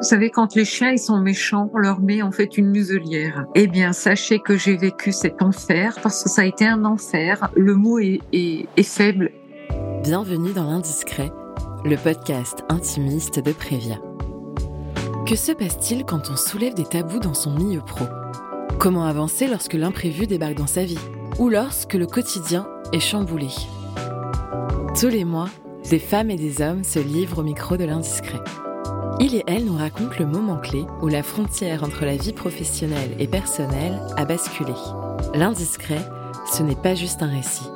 Vous savez, quand les chiens sont méchants, on leur met en fait une muselière. Eh bien, sachez que j'ai vécu cet enfer parce que ça a été un enfer. Le mot est, est, est faible. Bienvenue dans l'Indiscret, le podcast intimiste de Prévia. Que se passe-t-il quand on soulève des tabous dans son milieu pro? Comment avancer lorsque l'imprévu débarque dans sa vie? Ou lorsque le quotidien est chamboulé? Tous les mois, des femmes et des hommes se livrent au micro de l'Indiscret. Il et elle nous racontent le moment clé où la frontière entre la vie professionnelle et personnelle a basculé. L'indiscret, ce n'est pas juste un récit.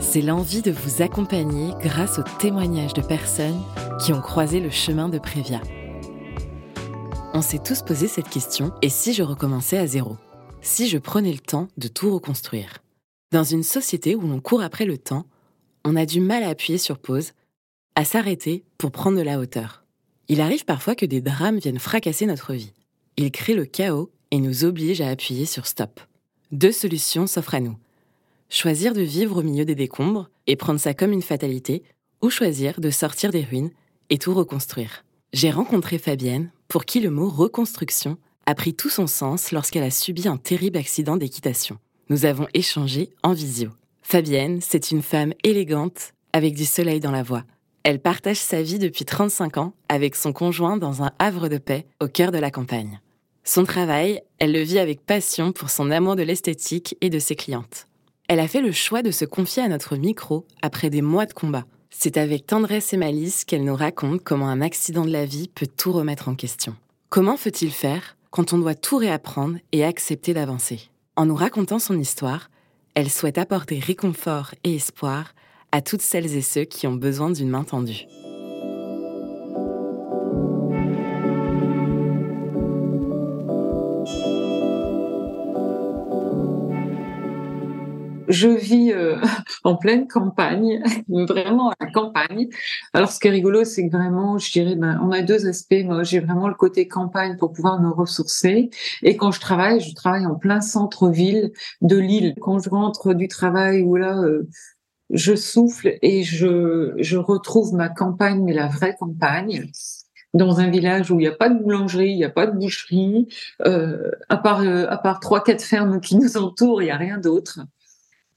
C'est l'envie de vous accompagner grâce aux témoignages de personnes qui ont croisé le chemin de Prévia. On s'est tous posé cette question, et si je recommençais à zéro? Si je prenais le temps de tout reconstruire? Dans une société où l'on court après le temps, on a du mal à appuyer sur pause, à s'arrêter pour prendre de la hauteur. Il arrive parfois que des drames viennent fracasser notre vie. Ils créent le chaos et nous obligent à appuyer sur stop. Deux solutions s'offrent à nous. Choisir de vivre au milieu des décombres et prendre ça comme une fatalité, ou choisir de sortir des ruines et tout reconstruire. J'ai rencontré Fabienne, pour qui le mot reconstruction a pris tout son sens lorsqu'elle a subi un terrible accident d'équitation. Nous avons échangé en visio. Fabienne, c'est une femme élégante, avec du soleil dans la voix. Elle partage sa vie depuis 35 ans avec son conjoint dans un havre de paix au cœur de la campagne. Son travail, elle le vit avec passion pour son amour de l'esthétique et de ses clientes. Elle a fait le choix de se confier à notre micro après des mois de combat. C'est avec tendresse et malice qu'elle nous raconte comment un accident de la vie peut tout remettre en question. Comment faut-il faire quand on doit tout réapprendre et accepter d'avancer? En nous racontant son histoire, elle souhaite apporter réconfort et espoir à toutes celles et ceux qui ont besoin d'une main tendue. je vis euh, en pleine campagne, vraiment à la campagne. Alors, ce qui est rigolo, c'est que vraiment, je dirais, ben, on a deux aspects. Moi, j'ai vraiment le côté campagne pour pouvoir me ressourcer. Et quand je travaille, je travaille en plein centre-ville de Lille. Quand je rentre du travail, où là, euh, je souffle et je, je retrouve ma campagne, mais la vraie campagne, dans un village où il n'y a pas de boulangerie, il n'y a pas de boucherie, euh, à part euh, à part trois quatre fermes qui nous entourent, il n'y a rien d'autre.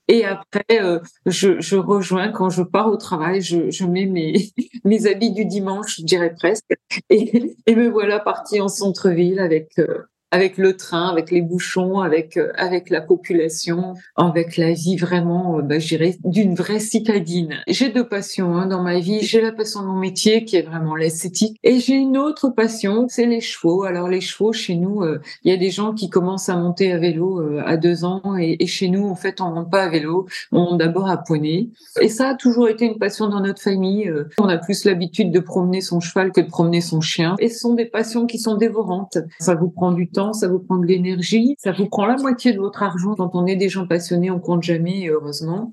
Et après, euh, je, je, rejoins quand je pars au travail, je, je mets mes, mes habits du dimanche, je dirais presque, et, et me voilà partie en centre-ville avec euh, avec le train, avec les bouchons, avec euh, avec la population, avec la vie vraiment, euh, bah, je dirais, d'une vraie citadine. J'ai deux passions hein, dans ma vie. J'ai la passion de mon métier qui est vraiment l'esthétique, et j'ai une autre passion, c'est les chevaux. Alors les chevaux, chez nous, euh, il y a des gens qui commencent à monter à vélo à deux ans, et, chez nous, en fait, on monte pas à vélo, on monte d'abord à poney. Et ça a toujours été une passion dans notre famille. On a plus l'habitude de promener son cheval que de promener son chien. Et ce sont des passions qui sont dévorantes. Ça vous prend du temps ça vous prend de l'énergie, ça vous prend la moitié de votre argent. Quand on est des gens passionnés, on compte jamais, heureusement.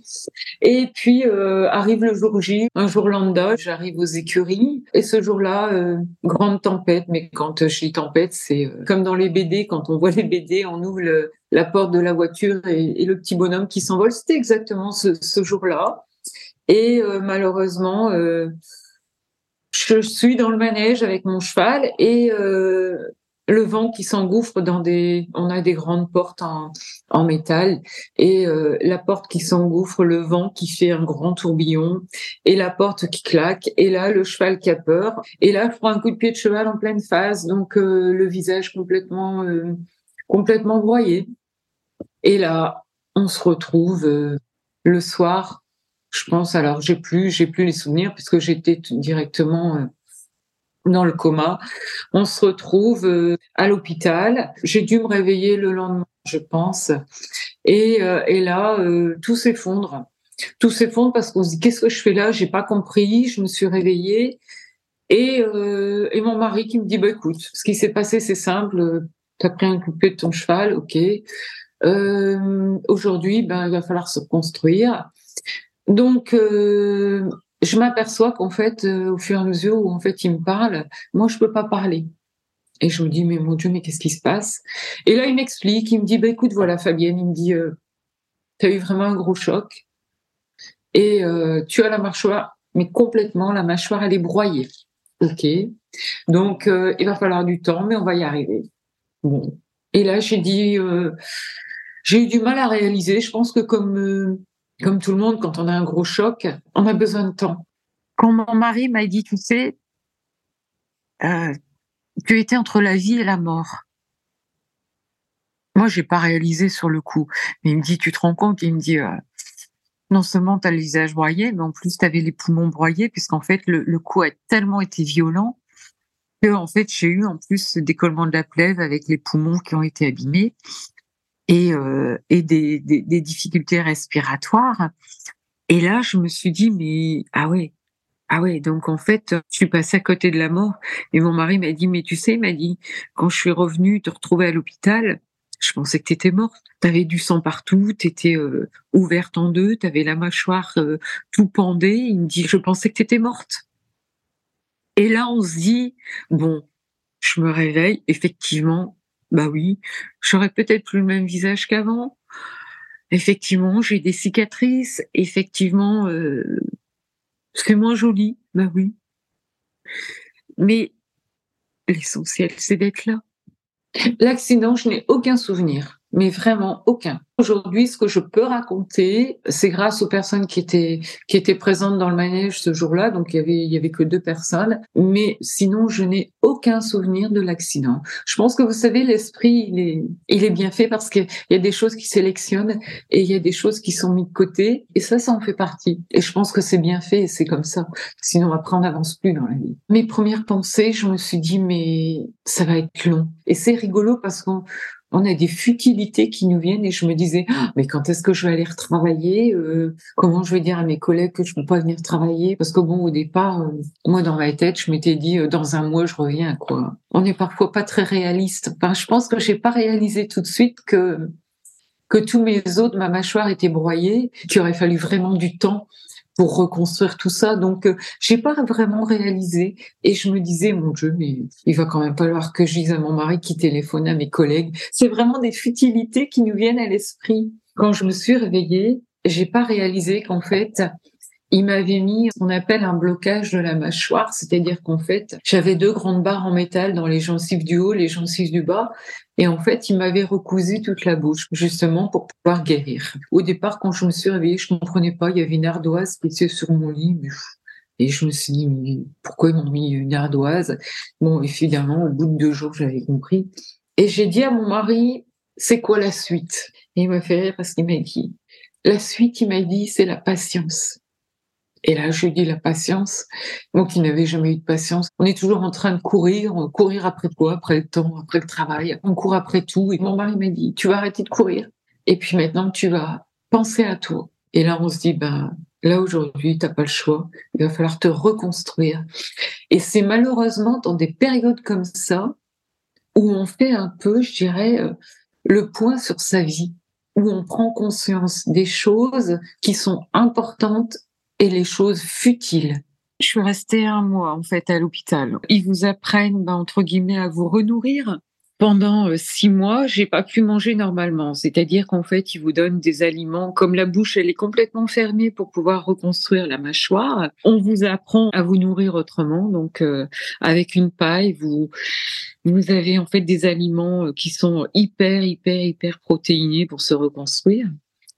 Et puis euh, arrive le jour J, un jour lambda, j'arrive aux écuries et ce jour-là, euh, grande tempête. Mais quand je dis tempête, c'est euh, comme dans les BD, quand on voit les BD, on ouvre la porte de la voiture et, le petit bonhomme qui s'envole. C'était exactement ce jour-là. Et malheureusement, je suis dans le manège avec mon cheval et le vent qui s'engouffre dans des, on a des grandes portes en, en métal et euh, la porte qui s'engouffre, le vent qui fait un grand tourbillon et la porte qui claque et là le cheval qui a peur et là je prends un coup de pied de cheval en pleine phase donc euh, le visage complètement euh, complètement broyé et là on se retrouve le soir je pense alors j'ai plus j'ai plus les souvenirs puisque j'étais directement dans le coma. On se retrouve euh, à l'hôpital. J'ai dû me réveiller le lendemain, je pense. Et, euh, et là, euh, tout s'effondre. Tout s'effondre parce qu'on se dit qu'est-ce que je fais là? J'ai pas compris. Je me suis réveillée et, et mon mari qui me dit bah écoute, ce qui s'est passé c'est simple. T'as pris un coup de ton cheval, ok. Aujourd'hui, ben il va falloir se construire. Donc je m'aperçois qu'en fait, euh, au fur et à mesure où en fait il me parle, moi je peux pas parler. Et je me dis mais mon Dieu mais qu'est-ce qui se passe? Et là il m'explique, il me dit bah écoute voilà Fabienne, il me dit euh, tu as eu vraiment un gros choc et euh, tu as la mâchoire mais complètement la mâchoire elle est broyée. ok. Donc, euh, il va falloir du temps, mais on va y arriver. Bon. Et là, j'ai dit, euh, j'ai eu du mal à réaliser. Je pense que comme, euh, comme tout le monde, quand on a un gros choc, on a besoin de temps. Quand mon mari m'a dit, tu sais, tu étais entre la vie et la mort. Moi, j'ai pas réalisé sur le coup. Mais il me dit, tu te rends compte? Il me dit, non seulement tu as le visage broyé, mais en plus tu avais les poumons broyés, puisqu'en fait, le, coup a tellement été violent que en fait j'ai eu en plus ce décollement de la plèvre avec les poumons qui ont été abîmés et, euh, et des, des, des, difficultés respiratoires. Et là, je me suis dit mais ah ouais, ah ouais, donc en fait, je suis passée à côté de la mort. Et mon mari m'a dit mais tu sais, il m'a dit quand je suis revenue te retrouver à l'hôpital, je pensais que tu étais morte. Tu avais du sang partout, tu étais euh, ouverte en deux, tu avais la mâchoire euh, tout pendée. Il me dit, je pensais que tu étais morte. Et là, on se dit, bon, je me réveille, effectivement, bah oui, j'aurais peut-être plus le même visage qu'avant. Effectivement, j'ai des cicatrices. Effectivement, euh, c'est moins joli, bah oui. Mais l'essentiel, c'est d'être là. L'accident, je n'ai aucun souvenir mais vraiment aucun. Aujourd'hui, ce que je peux raconter, c'est grâce aux personnes qui étaient qui étaient présentes dans le manège ce jour-là. Donc il y avait il y avait que deux personnes, mais sinon je n'ai aucun souvenir de l'accident. Je pense que vous savez, l'esprit il est il est bien fait parce qu'il y a des choses qui sélectionnent et il y a des choses qui sont mises de côté et ça ça en fait partie. Et je pense que c'est bien fait et c'est comme ça. Sinon après on n'avance plus dans la vie. Mes premières pensées, je me suis dit mais ça va être long et c'est rigolo parce qu'on on a des futilités qui nous viennent et je me disais ah, mais quand est-ce que je vais aller retravailler euh, comment je vais dire à mes collègues que je peux pas venir travailler? Parce que bon au départ euh, moi dans ma tête je m'étais dit euh, dans un mois je reviens quoi. On est parfois pas très réaliste. Enfin, je pense que j'ai pas réalisé tout de suite que que tous mes os de ma mâchoire étaient broyés qu'il aurait fallu vraiment du temps pour reconstruire tout ça. Donc, euh, j'ai pas vraiment réalisé. Et je me disais, mon Dieu, mais il va quand même falloir que je dise à mon mari qui téléphone à mes collègues. C'est vraiment des futilités qui nous viennent à l'esprit. Quand je me suis réveillée, j'ai pas réalisé qu'en fait, il m'avait mis ce qu'on appelle un blocage de la mâchoire, c'est-à-dire qu'en fait, j'avais deux grandes barres en métal dans les gencives du haut, les gencives du bas, et en fait, il m'avait recousu toute la bouche, justement pour pouvoir guérir. Au départ, quand je me suis réveillée, je comprenais pas, il y avait une ardoise qui était sur mon lit, et je me suis dit, pourquoi ils m'ont mis une ardoise? Bon, évidemment, au bout de deux jours, j'avais compris. Et j'ai dit à mon mari, c'est quoi la suite? Et il m'a fait rire parce qu'il m'a dit, la suite, il m'a dit, c'est la patience. Et là, je lui dis la patience. Moi qui n'avais jamais eu de patience. On est toujours en train de courir. Courir après quoi? Après le temps, après le travail. On court après tout. Et mon mari m'a dit, tu vas arrêter de courir. Et puis maintenant, tu vas penser à toi. Et là, on se dit, ben, là aujourd'hui, t'as pas le choix. Il va falloir te reconstruire. Et c'est malheureusement dans des périodes comme ça où on fait un peu, je dirais, euh, le point sur sa vie, où on prend conscience des choses qui sont importantes et les choses futiles. Je suis restée un mois en fait à l'hôpital. Ils vous apprennent ben, entre guillemets à vous renourrir. Pendant euh, six mois, j'ai pas pu manger normalement. C'est-à-dire qu'en fait, ils vous donnent des aliments comme la bouche, elle est complètement fermée pour pouvoir reconstruire la mâchoire. On vous apprend à vous nourrir autrement, donc euh, avec une paille, vous vous avez en fait des aliments euh, qui sont hyper hyper hyper protéinés pour se reconstruire.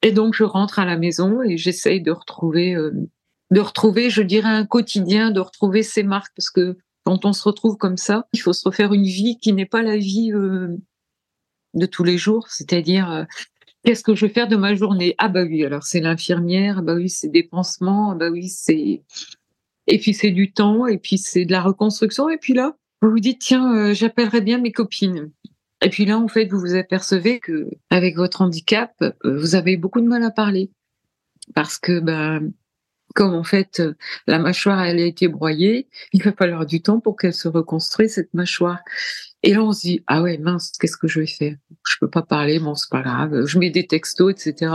Et donc, je rentre à la maison et j'essaye de retrouver, euh, de retrouver, je dirais, un quotidien, de retrouver ces marques, parce que quand on se retrouve comme ça, il faut se refaire une vie qui n'est pas la vie euh, de tous les jours, c'est-à-dire euh, qu'est-ce que je vais faire de ma journée? Ah bah oui, alors c'est l'infirmière, ah bah oui, c'est des pansements, ah bah oui, c'est et puis c'est du temps, et puis c'est de la reconstruction, et puis là, vous vous dites tiens, j'appellerai bien mes copines. Et puis là, en fait, vous vous apercevez que avec votre handicap, euh, vous avez beaucoup de mal à parler parce que ben comme en fait la mâchoire elle a été broyée, il va falloir du temps pour qu'elle se reconstruise cette mâchoire. Et là on se dit ah ouais mince qu'est-ce que je vais faire? Je peux pas parler, bon c'est pas grave, je mets des textos etc.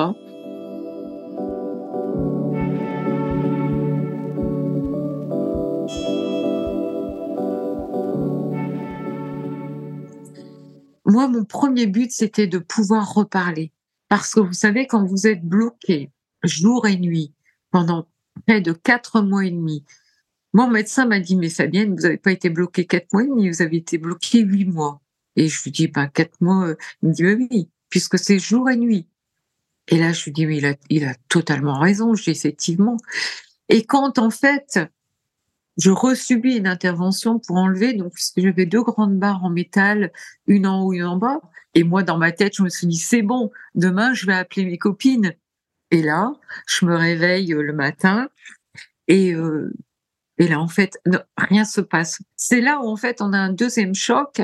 Moi, mon premier but, c'était de pouvoir reparler. Parce que vous savez, quand vous êtes bloqué jour et nuit pendant près de quatre mois et demi, Mon médecin m'a dit, mais Fabienne, vous n'avez pas été bloquée quatre mois, mais vous avez été bloquée huit mois. Et je lui dis, ben, quatre mois, il me dit, oui, puisque c'est jour et nuit. Et là, je lui dis, mais il a, il a totalement raison. Dis, effectivement. Et quand, en fait, je resubis une intervention pour enlever, donc, puisque j'avais deux grandes barres en métal, une en haut, une en bas. Et moi, dans ma tête, je me suis dit, c'est bon, demain, je vais appeler mes copines. Et là, je me réveille euh, le matin et, euh, et là, en fait, rien se passe. C'est là où, en fait, on a un deuxième choc.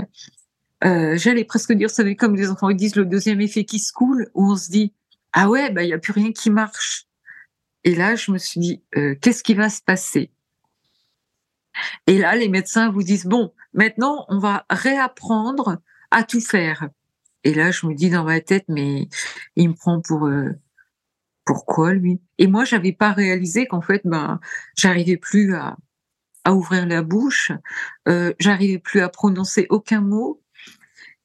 Euh, J'allais presque dire, vous savez, comme les enfants ils disent, le deuxième effet qui se coule, où on se dit, ah ouais, bah, il n'y a plus rien qui marche. Et là, je me suis dit, euh, qu'est-ce qui va se passer? Et là, les médecins vous disent, bon, maintenant, on va réapprendre à tout faire. Et là, je me dis dans ma tête, mais il me prend pour euh, pourquoi lui? Et moi, j'avais pas réalisé qu'en fait, ben, j'arrivais plus à, ouvrir la bouche, euh, j'arrivais plus à prononcer aucun mot.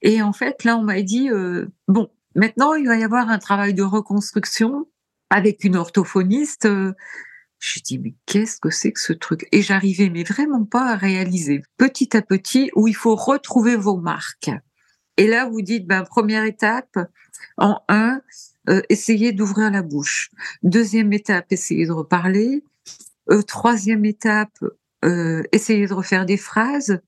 Et en fait, là, on m'a dit, euh, bon, maintenant, il va y avoir un travail de reconstruction avec une orthophoniste. Je dis mais qu'est-ce que c'est que ce truc? Et j'arrivais mais vraiment pas à réaliser petit à petit où il faut retrouver vos marques. Et là vous dites ben première étape en un euh, essayez d'ouvrir la bouche. Deuxième étape essayez de reparler. Euh, troisième étape euh, essayez de refaire des phrases.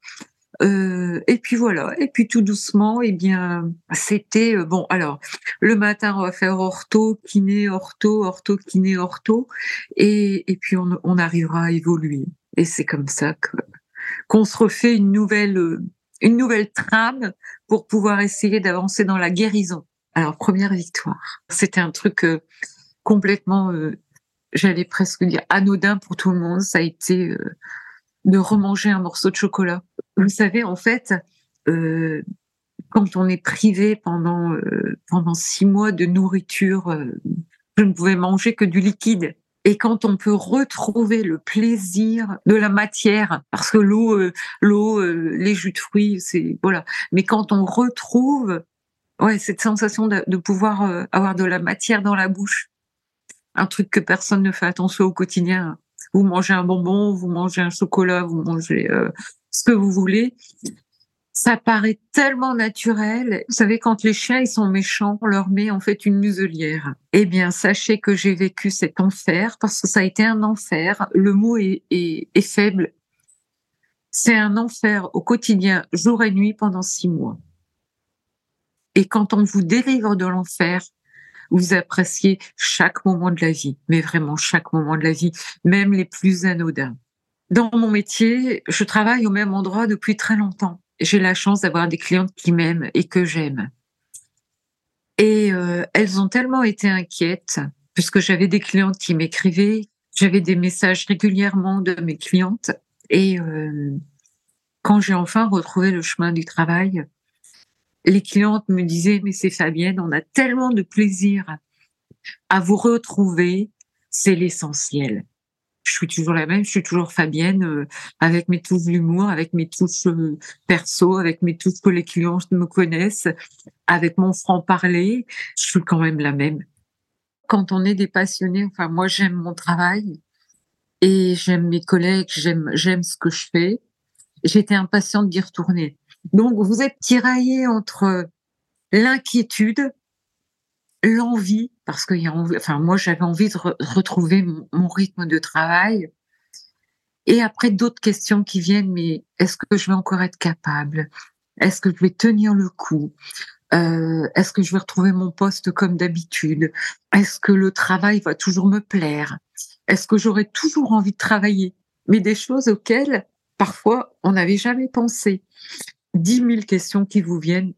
Euh, et puis voilà. Et puis tout doucement, eh bien, c'était euh, bon. Alors, le matin, on va faire ortho, kiné, ortho, ortho, kiné, ortho, et, et puis on, on arrivera à évoluer. Et c'est comme ça que qu'on se refait une nouvelle une nouvelle trame pour pouvoir essayer d'avancer dans la guérison. Alors première victoire. C'était un truc euh, complètement, euh, j'allais presque dire anodin pour tout le monde. Ça a été euh, de remanger un morceau de chocolat. Vous savez, en fait, euh, quand on est privé pendant euh, pendant six mois de nourriture, euh, je ne pouvais manger que du liquide. Et quand on peut retrouver le plaisir de la matière, parce que l'eau, l'eau, les jus de fruits, c'est voilà. Mais quand on retrouve, ouais, cette sensation de, pouvoir avoir de la matière dans la bouche, un truc que personne ne fait attention au quotidien vous mangez un bonbon, vous mangez un chocolat, vous mangez ce que vous voulez. Ça paraît tellement naturel. Vous savez, quand les chiens ils sont méchants, on leur met en fait une muselière. Eh bien, sachez que j'ai vécu cet enfer parce que ça a été un enfer. Le mot est, est, est faible. C'est un enfer au quotidien, jour et nuit, pendant six mois. Et quand on vous délivre de l'enfer, vous appréciez chaque moment de la vie, mais vraiment chaque moment de la vie, même les plus anodins. Dans mon métier, je travaille au même endroit depuis très longtemps. J'ai la chance d'avoir des clientes qui m'aiment et que j'aime. Et euh, elles ont tellement été inquiètes, puisque j'avais des clientes qui m'écrivaient, j'avais des messages régulièrement de mes clientes. Et euh, quand j'ai enfin retrouvé le chemin du travail, les clientes me disaient, mais c'est Fabienne, on a tellement de plaisir à vous retrouver, c'est l'essentiel. Je suis toujours la même, je suis toujours Fabienne, euh, avec mes touches d'humour, avec mes touches euh, perso, avec mes touches que les clients me connaissent, avec mon franc-parler, je suis quand même la même. Quand on est des passionnés, enfin moi j'aime mon travail et j'aime mes collègues, j'aime j'aime ce que je fais. J'étais impatiente d'y retourner. Donc, vous êtes tiraillé entre l'inquiétude, l'envie, parce que y a enfin, moi, j'avais envie de retrouver mon, rythme de travail. Et après, d'autres questions qui viennent, mais est-ce que je vais encore être capable? Est-ce que je vais tenir le coup? Euh, est-ce que je vais retrouver mon poste comme d'habitude? Est-ce que le travail va toujours me plaire? Est-ce que j'aurai toujours envie de travailler? Mais des choses auxquelles parfois on n'avait jamais pensé dix mille questions qui vous viennent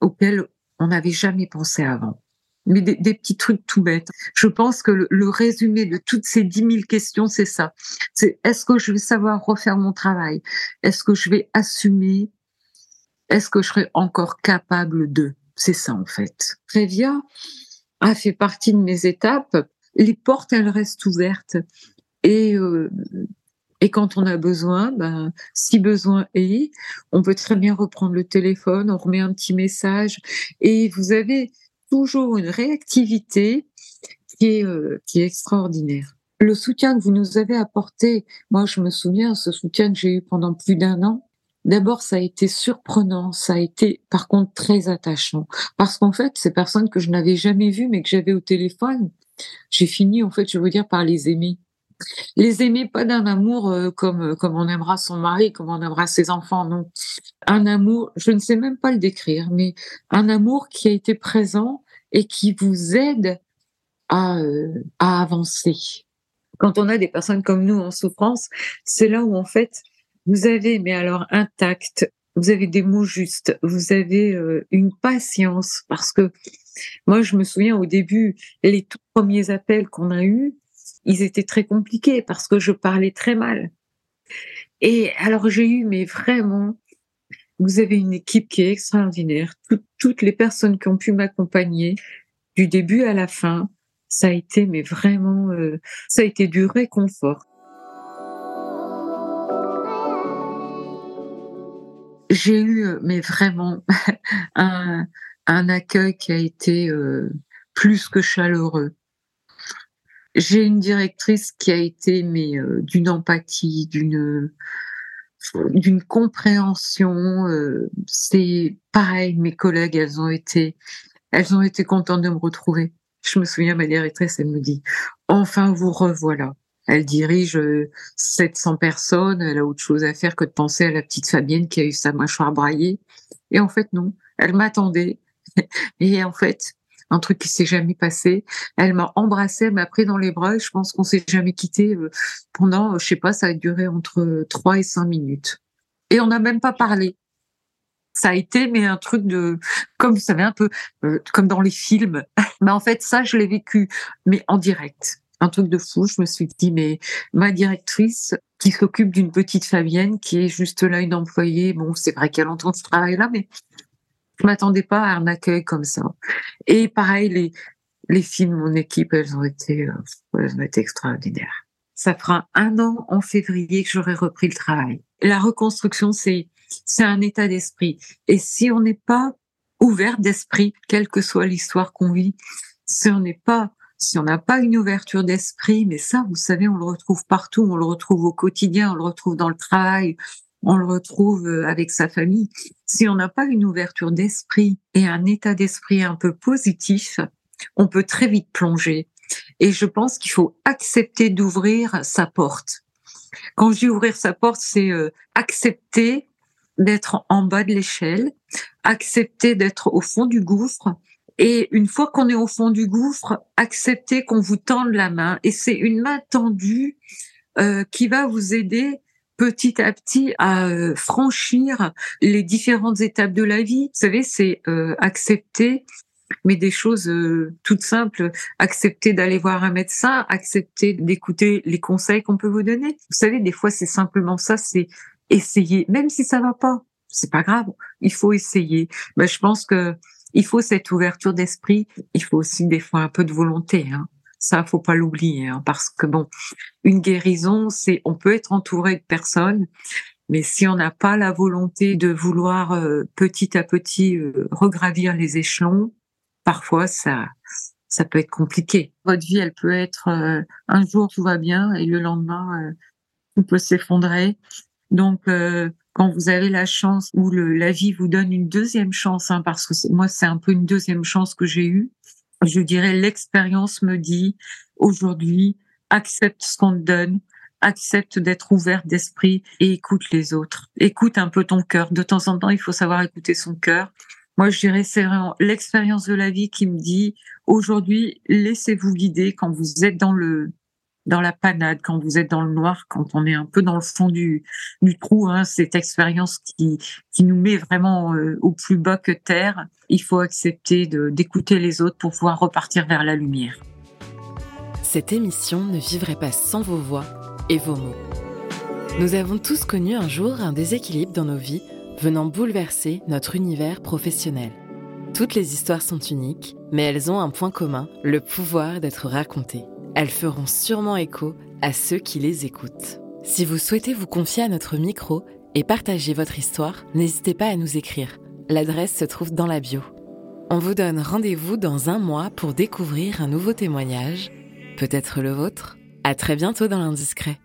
auxquelles on n'avait jamais pensé avant. Mais des, petits trucs tout bêtes. Je pense que le, résumé de toutes ces dix mille questions, c'est ça. C'est est-ce que je vais savoir refaire mon travail? Est-ce que je vais assumer? Est-ce que je serai encore capable de? C'est ça en fait. Prévia a fait partie de mes étapes. Les portes, elles restent ouvertes. Et euh, et quand on a besoin, ben, si besoin est, on peut très bien reprendre le téléphone, on remet un petit message et vous avez toujours une réactivité qui est, euh, qui est extraordinaire. le soutien que vous nous avez apporté, moi je me souviens, ce soutien que j'ai eu pendant plus d'un an, D'abord, ça a été surprenant, ça a été par contre très attachant, parce qu'en fait, ces personnes que je n'avais jamais vues mais que j'avais au téléphone, j'ai fini en fait, je veux dire, par les aimer. Les aimer pas d'un amour euh, comme euh, comme on aimera son mari, comme on aimera ses enfants, non. Un amour, je ne sais même pas le décrire, mais un amour qui a été présent et qui vous aide à, euh, à avancer. Quand on a des personnes comme nous en souffrance, c'est là où en fait vous avez, mais alors intact, vous avez des mots justes, vous avez une patience, parce que moi, je me souviens au début, les tout premiers appels qu'on a eus, ils étaient très compliqués parce que je parlais très mal. Et alors j'ai eu, mais vraiment, vous avez une équipe qui est extraordinaire. toutes les personnes qui ont pu m'accompagner du début à la fin, ça a été, mais vraiment, euh, ça a été du réconfort. j'ai eu, euh, mais vraiment, un, accueil qui a été euh, plus que chaleureux. J'ai une directrice qui a été, mais euh, d'une empathie, d'une d'une compréhension. c'est pareil, mes collègues, elles ont été, elles ont été contentes de me retrouver. Je me souviens, ma directrice, elle me dit, enfin vous revoilà. Elle dirige 700 euh, personnes, elle a autre chose à faire que de penser à la petite Fabienne qui a eu sa mâchoire braillée. Et en fait, non, elle m'attendait. Et en fait, un truc qui s'est jamais passé. Elle m'a embrassé, elle m'a pris dans les bras et je pense qu'on s'est jamais quitté euh, pendant, je sais pas, ça a duré entre 3 et 5 minutes. Et on n'a même pas parlé. Ça a été, mais un truc de, comme vous savez, un peu euh, comme dans les films. Mais en fait, ça, je l'ai vécu, mais en direct un truc de fou. Je me suis dit, mais ma directrice qui s'occupe d'une petite Fabienne qui est juste là une employée, bon, c'est vrai qu'elle entend ce travail-là, mais je m'attendais pas à un accueil comme ça. Et pareil, les, les filles de mon équipe, elles ont été, euh, elles ont été extraordinaires. Ça fera un an en février que j'aurai repris le travail. La reconstruction, c'est, c'est un état d'esprit. Et si on n'est pas ouvert d'esprit, quelle que soit l'histoire qu'on vit, si on n'est pas si on n'a pas une ouverture d'esprit, mais ça, vous savez, on le retrouve partout, on le retrouve au quotidien, on le retrouve dans le travail, on le retrouve euh, avec sa famille. Si on n'a pas une ouverture d'esprit et un état d'esprit un peu positif, on peut très vite plonger. Et je pense qu'il faut accepter d'ouvrir sa porte. Quand je dis ouvrir sa porte, c'est euh, accepter d'être en bas de l'échelle, accepter d'être au fond du gouffre et une fois qu'on est au fond du gouffre, accepter qu'on vous tende la main. Et c'est une main tendue euh, qui va vous aider petit à petit à euh, franchir les différentes étapes de la vie. Vous savez, c'est euh, accepter, mais des choses euh, toutes simples. Accepter d'aller voir un médecin, accepter d'écouter les conseils qu'on peut vous donner. Vous savez, des fois, c'est simplement ça, c'est essayer, même si ça va pas. C'est pas grave, il faut essayer. Ben, je pense que il faut cette ouverture d'esprit. Il faut aussi des fois un peu de volonté. Hein. Ça, faut pas l'oublier, hein, parce que bon, une guérison, c'est on peut être entouré de personnes, mais si on n'a pas la volonté de vouloir euh, petit à petit euh, regravir les échelons, parfois ça ça peut être compliqué. Votre vie, elle peut être euh, un jour tout va bien et le lendemain tout peut s'effondrer. Donc quand vous avez la chance ou la vie vous donne une deuxième chance, hein, parce que moi c'est un peu une deuxième chance que j'ai eue, je dirais l'expérience me dit aujourd'hui accepte ce qu'on te donne, accepte d'être ouvert d'esprit et écoute les autres. Écoute un peu ton cœur. De temps en temps, il faut savoir écouter son cœur. Moi, je dirais c'est vraiment l'expérience de la vie qui me dit aujourd'hui laissez-vous guider quand vous êtes dans le dans la panade, quand vous êtes dans le noir, quand on est un peu dans le fond du, trou, hein, cette expérience qui, qui nous met vraiment euh, au plus bas que terre, il faut accepter d'écouter les autres pour pouvoir repartir vers la lumière. Cette émission ne vivrait pas sans vos voix et vos mots. Nous avons tous connu un jour un déséquilibre dans nos vies venant bouleverser notre univers professionnel. Toutes les histoires sont uniques, mais elles ont un point commun, le pouvoir d'être racontées. Elles feront sûrement écho à ceux qui les écoutent. Si vous souhaitez vous confier à notre micro et partager votre histoire, n'hésitez pas à nous écrire. L'adresse se trouve dans la bio. On vous donne rendez-vous dans un mois pour découvrir un nouveau témoignage, peut-être le vôtre. À très bientôt dans l'Indiscret.